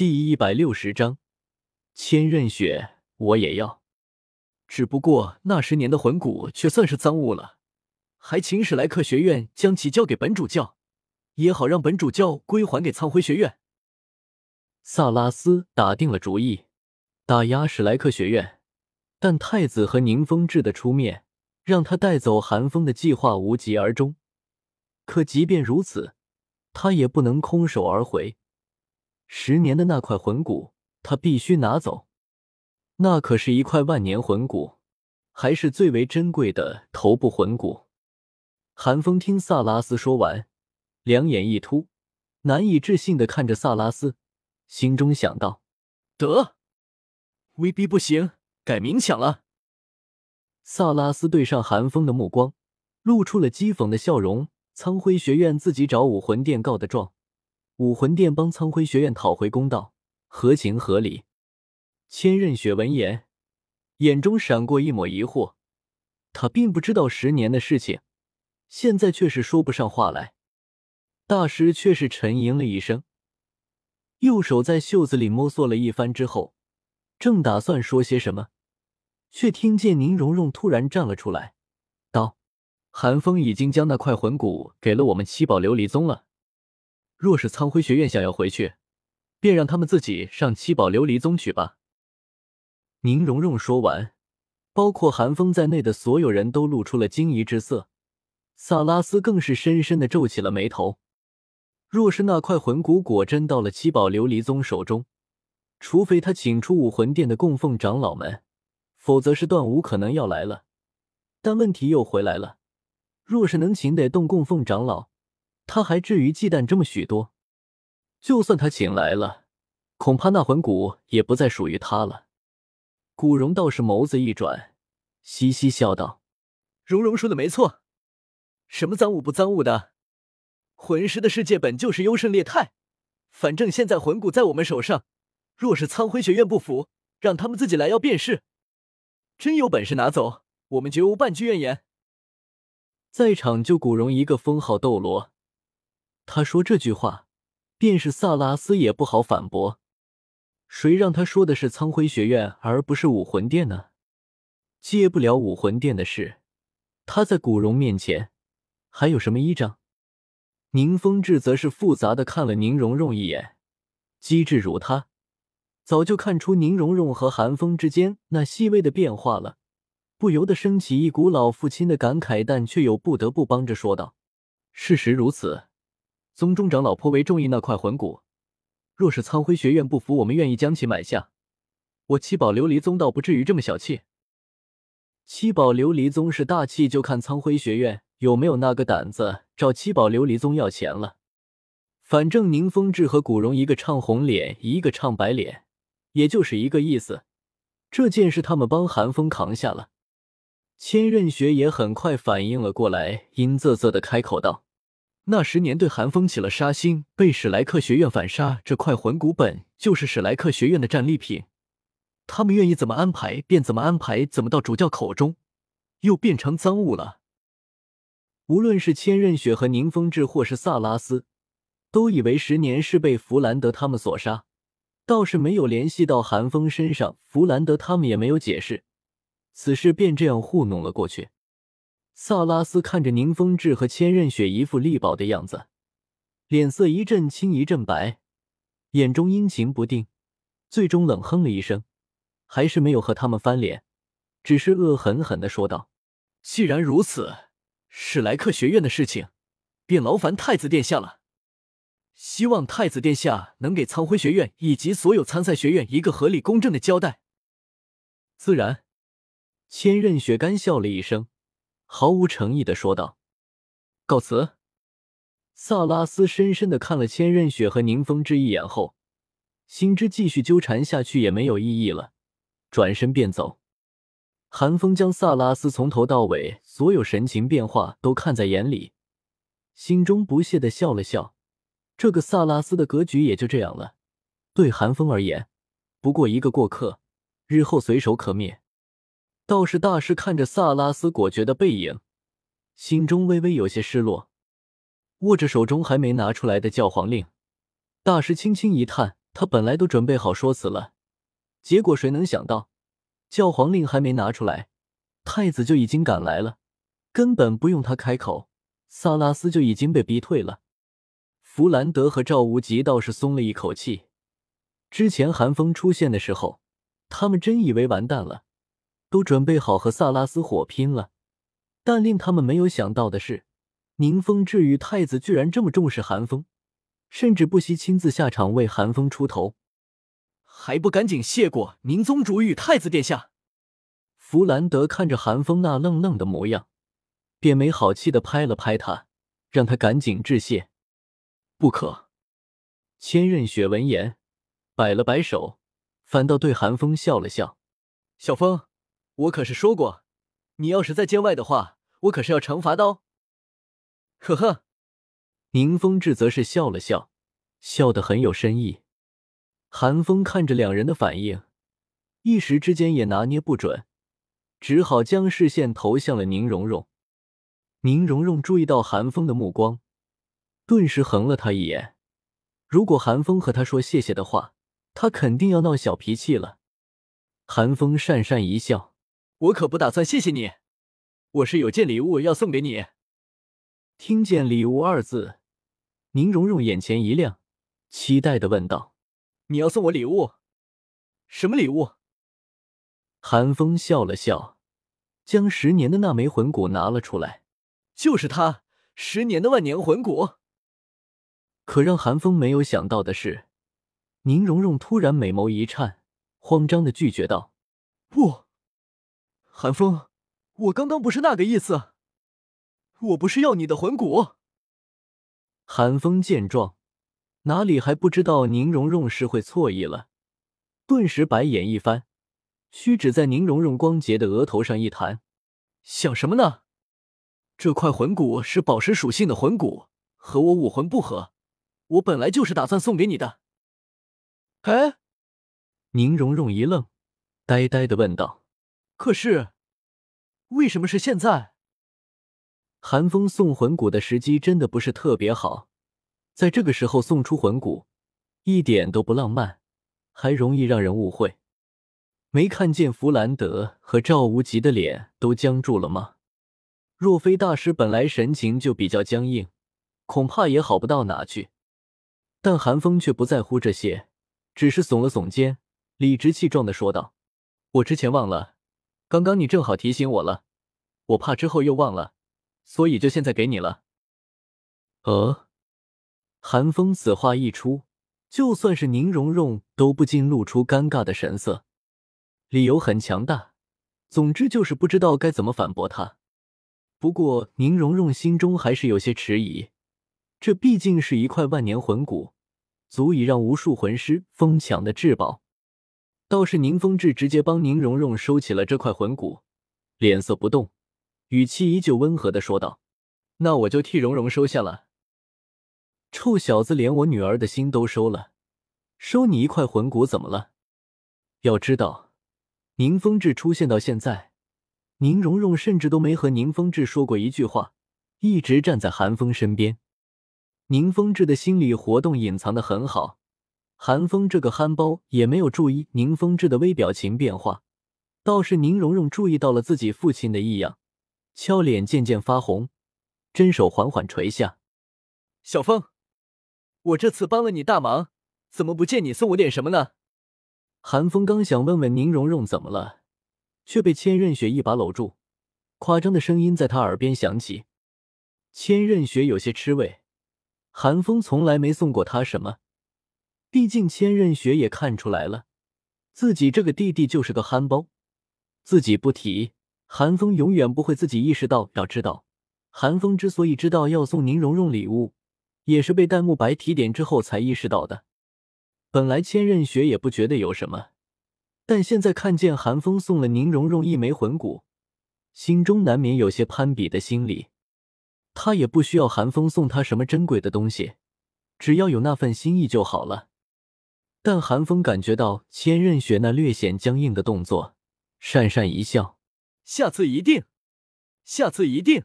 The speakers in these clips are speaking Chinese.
第一百六十章，千仞雪我也要，只不过那十年的魂骨却算是赃物了，还请史莱克学院将其交给本主教，也好让本主教归还给苍辉学院。萨拉斯打定了主意，打压史莱克学院，但太子和宁风致的出面，让他带走寒风的计划无疾而终。可即便如此，他也不能空手而回。十年的那块魂骨，他必须拿走。那可是一块万年魂骨，还是最为珍贵的头部魂骨。寒风听萨拉斯说完，两眼一突，难以置信的看着萨拉斯。心中想到：“得，威逼不行，改明抢了。”萨拉斯对上寒风的目光，露出了讥讽的笑容。苍辉学院自己找武魂殿告的状，武魂殿帮苍辉学院讨回公道，合情合理。千仞雪闻言，眼中闪过一抹疑惑。他并不知道十年的事情，现在却是说不上话来。大师却是沉吟了一声。右手在袖子里摸索了一番之后，正打算说些什么，却听见宁荣荣突然站了出来，道：“寒风已经将那块魂骨给了我们七宝琉璃宗了。若是苍辉学院想要回去，便让他们自己上七宝琉璃宗去吧。”宁荣荣说完，包括寒风在内的所有人都露出了惊疑之色，萨拉斯更是深深的皱起了眉头。若是那块魂骨果真到了七宝琉璃宗手中，除非他请出武魂殿的供奉长老们，否则是断无可能要来了。但问题又回来了，若是能请得动供奉长老，他还至于忌惮这么许多？就算他请来了，恐怕那魂骨也不再属于他了。古荣倒是眸子一转，嘻嘻笑道：“荣荣说的没错，什么赃物不赃物的。”魂师的世界本就是优胜劣汰，反正现在魂骨在我们手上，若是苍辉学院不服，让他们自己来要便是。真有本事拿走，我们绝无半句怨言。在场就古荣一个封号斗罗，他说这句话，便是萨拉斯也不好反驳。谁让他说的是苍辉学院而不是武魂殿呢？接不了武魂殿的事，他在古荣面前还有什么依仗？宁风致则是复杂的看了宁荣荣一眼，机智如他，早就看出宁荣荣和韩风之间那细微的变化了，不由得升起一股老父亲的感慨，但却又不得不帮着说道：“事实如此，宗中长老颇为中意那块魂骨，若是苍辉学院不服，我们愿意将其买下。我七宝琉璃宗倒不至于这么小气。七宝琉璃宗是大气，就看苍辉学院。”有没有那个胆子找七宝琉璃宗要钱了？反正宁风致和古荣一个唱红脸，一个唱白脸，也就是一个意思。这件事他们帮韩风扛下了。千仞雪也很快反应了过来，阴恻恻的开口道：“那十年对韩风起了杀心，被史莱克学院反杀，这块魂骨本就是史莱克学院的战利品，他们愿意怎么安排便怎么安排，怎么到主教口中又变成赃物了？”无论是千仞雪和宁风致，或是萨拉斯，都以为十年是被弗兰德他们所杀，倒是没有联系到寒风身上。弗兰德他们也没有解释，此事便这样糊弄了过去。萨拉斯看着宁风致和千仞雪一副力保的样子，脸色一阵青一阵白，眼中阴晴不定，最终冷哼了一声，还是没有和他们翻脸，只是恶狠狠地说道：“既然如此。”史莱克学院的事情，便劳烦太子殿下了。希望太子殿下能给苍辉学院以及所有参赛学院一个合理公正的交代。自然，千仞雪干笑了一声，毫无诚意的说道：“告辞。”萨拉斯深深的看了千仞雪和宁风致一眼后，心知继续纠缠下去也没有意义了，转身便走。寒风将萨拉斯从头到尾所有神情变化都看在眼里，心中不屑的笑了笑。这个萨拉斯的格局也就这样了，对寒风而言，不过一个过客，日后随手可灭。道士大师看着萨拉斯果决的背影，心中微微有些失落，握着手中还没拿出来的教皇令，大师轻轻一叹，他本来都准备好说辞了，结果谁能想到，教皇令还没拿出来，太子就已经赶来了，根本不用他开口，萨拉斯就已经被逼退了。弗兰德和赵无极倒是松了一口气。之前寒风出现的时候，他们真以为完蛋了，都准备好和萨拉斯火拼了。但令他们没有想到的是，宁风致与太子居然这么重视寒风。甚至不惜亲自下场为寒风出头，还不赶紧谢过宁宗主与太子殿下！弗兰德看着寒风那愣愣的模样，便没好气的拍了拍他，让他赶紧致谢。不可！千仞雪闻言摆了摆手，反倒对寒风笑了笑：“小风，我可是说过，你要是在监外的话，我可是要惩罚的哦。”呵呵。宁风致则是笑了笑，笑得很有深意。韩风看着两人的反应，一时之间也拿捏不准，只好将视线投向了宁荣荣。宁荣荣注意到韩风的目光，顿时横了他一眼。如果韩风和他说谢谢的话，他肯定要闹小脾气了。韩风讪讪一笑：“我可不打算谢谢你，我是有件礼物要送给你。”听见“礼物”二字。宁荣荣眼前一亮，期待的问道：“你要送我礼物？什么礼物？”韩风笑了笑，将十年的那枚魂骨拿了出来，就是它，十年的万年魂骨。可让韩风没有想到的是，宁荣荣突然美眸一颤，慌张的拒绝道：“不，寒风，我刚刚不是那个意思，我不是要你的魂骨。”寒风见状，哪里还不知道宁荣荣是会错意了，顿时白眼一翻，虚指在宁荣荣光洁的额头上一弹：“想什么呢？这块魂骨是宝石属性的魂骨，和我武魂不合，我本来就是打算送给你的。”哎，宁荣荣一愣，呆呆的问道：“可是，为什么是现在？”寒风送魂骨的时机真的不是特别好，在这个时候送出魂骨，一点都不浪漫，还容易让人误会。没看见弗兰德和赵无极的脸都僵住了吗？若非大师本来神情就比较僵硬，恐怕也好不到哪去。但寒风却不在乎这些，只是耸了耸肩，理直气壮的说道：“我之前忘了，刚刚你正好提醒我了，我怕之后又忘了。”所以就现在给你了。呃，韩风此话一出，就算是宁荣荣都不禁露出尴尬的神色。理由很强大，总之就是不知道该怎么反驳他。不过宁荣荣心中还是有些迟疑，这毕竟是一块万年魂骨，足以让无数魂师疯抢的至宝。倒是宁风致直接帮宁荣荣收起了这块魂骨，脸色不动。语气依旧温和的说道：“那我就替荣荣收下了。臭小子，连我女儿的心都收了，收你一块魂骨怎么了？要知道，宁风致出现到现在，宁荣荣甚至都没和宁风致说过一句话，一直站在韩风身边。宁风致的心理活动隐藏的很好，韩风这个憨包也没有注意宁风致的微表情变化，倒是宁荣荣注意到了自己父亲的异样。俏脸渐渐发红，真手缓缓垂下。小风，我这次帮了你大忙，怎么不见你送我点什么呢？韩风刚想问问宁荣荣怎么了，却被千仞雪一把搂住，夸张的声音在他耳边响起。千仞雪有些吃味，韩风从来没送过他什么，毕竟千仞雪也看出来了，自己这个弟弟就是个憨包，自己不提。韩风永远不会自己意识到。要知道，韩风之所以知道要送宁荣荣礼物，也是被戴沐白提点之后才意识到的。本来千仞雪也不觉得有什么，但现在看见韩风送了宁荣荣一枚魂骨，心中难免有些攀比的心理。他也不需要韩风送他什么珍贵的东西，只要有那份心意就好了。但韩风感觉到千仞雪那略显僵硬的动作，讪讪一笑。下次一定，下次一定。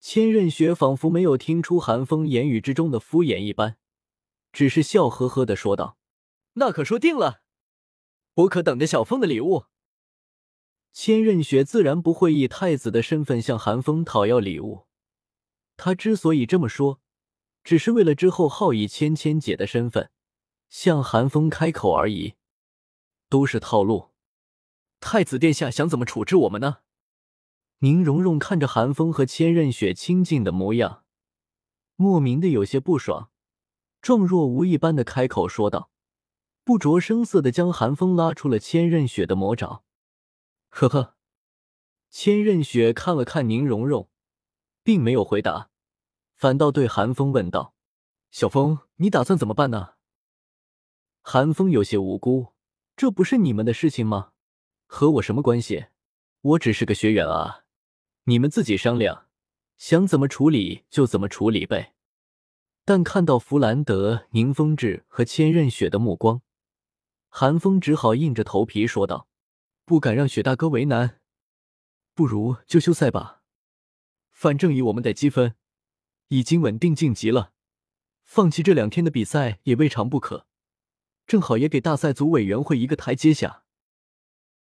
千仞雪仿佛没有听出韩风言语之中的敷衍一般，只是笑呵呵的说道。那可说定了。我可等着小风的礼物。千仞雪自然不会以太子的身份向寒风讨要礼物，他之所以这么说，只是为了之后好以千千姐的身份向寒风开口而已，都是套路。太子殿下想怎么处置我们呢？宁荣荣看着寒风和千仞雪亲近的模样，莫名的有些不爽，状若无意般的开口说道，不着声色的将寒风拉出了千仞雪的魔爪。呵呵，千仞雪看了看宁荣荣，并没有回答，反倒对寒风问道：“小风，你打算怎么办呢？”寒风有些无辜：“这不是你们的事情吗？和我什么关系？我只是个学员啊。”你们自己商量，想怎么处理就怎么处理呗。但看到弗兰德、宁风致和千仞雪的目光，韩风只好硬着头皮说道：“不敢让雪大哥为难，不如就休赛吧。反正以我们的积分，已经稳定晋级了，放弃这两天的比赛也未尝不可。正好也给大赛组委员会一个台阶下。”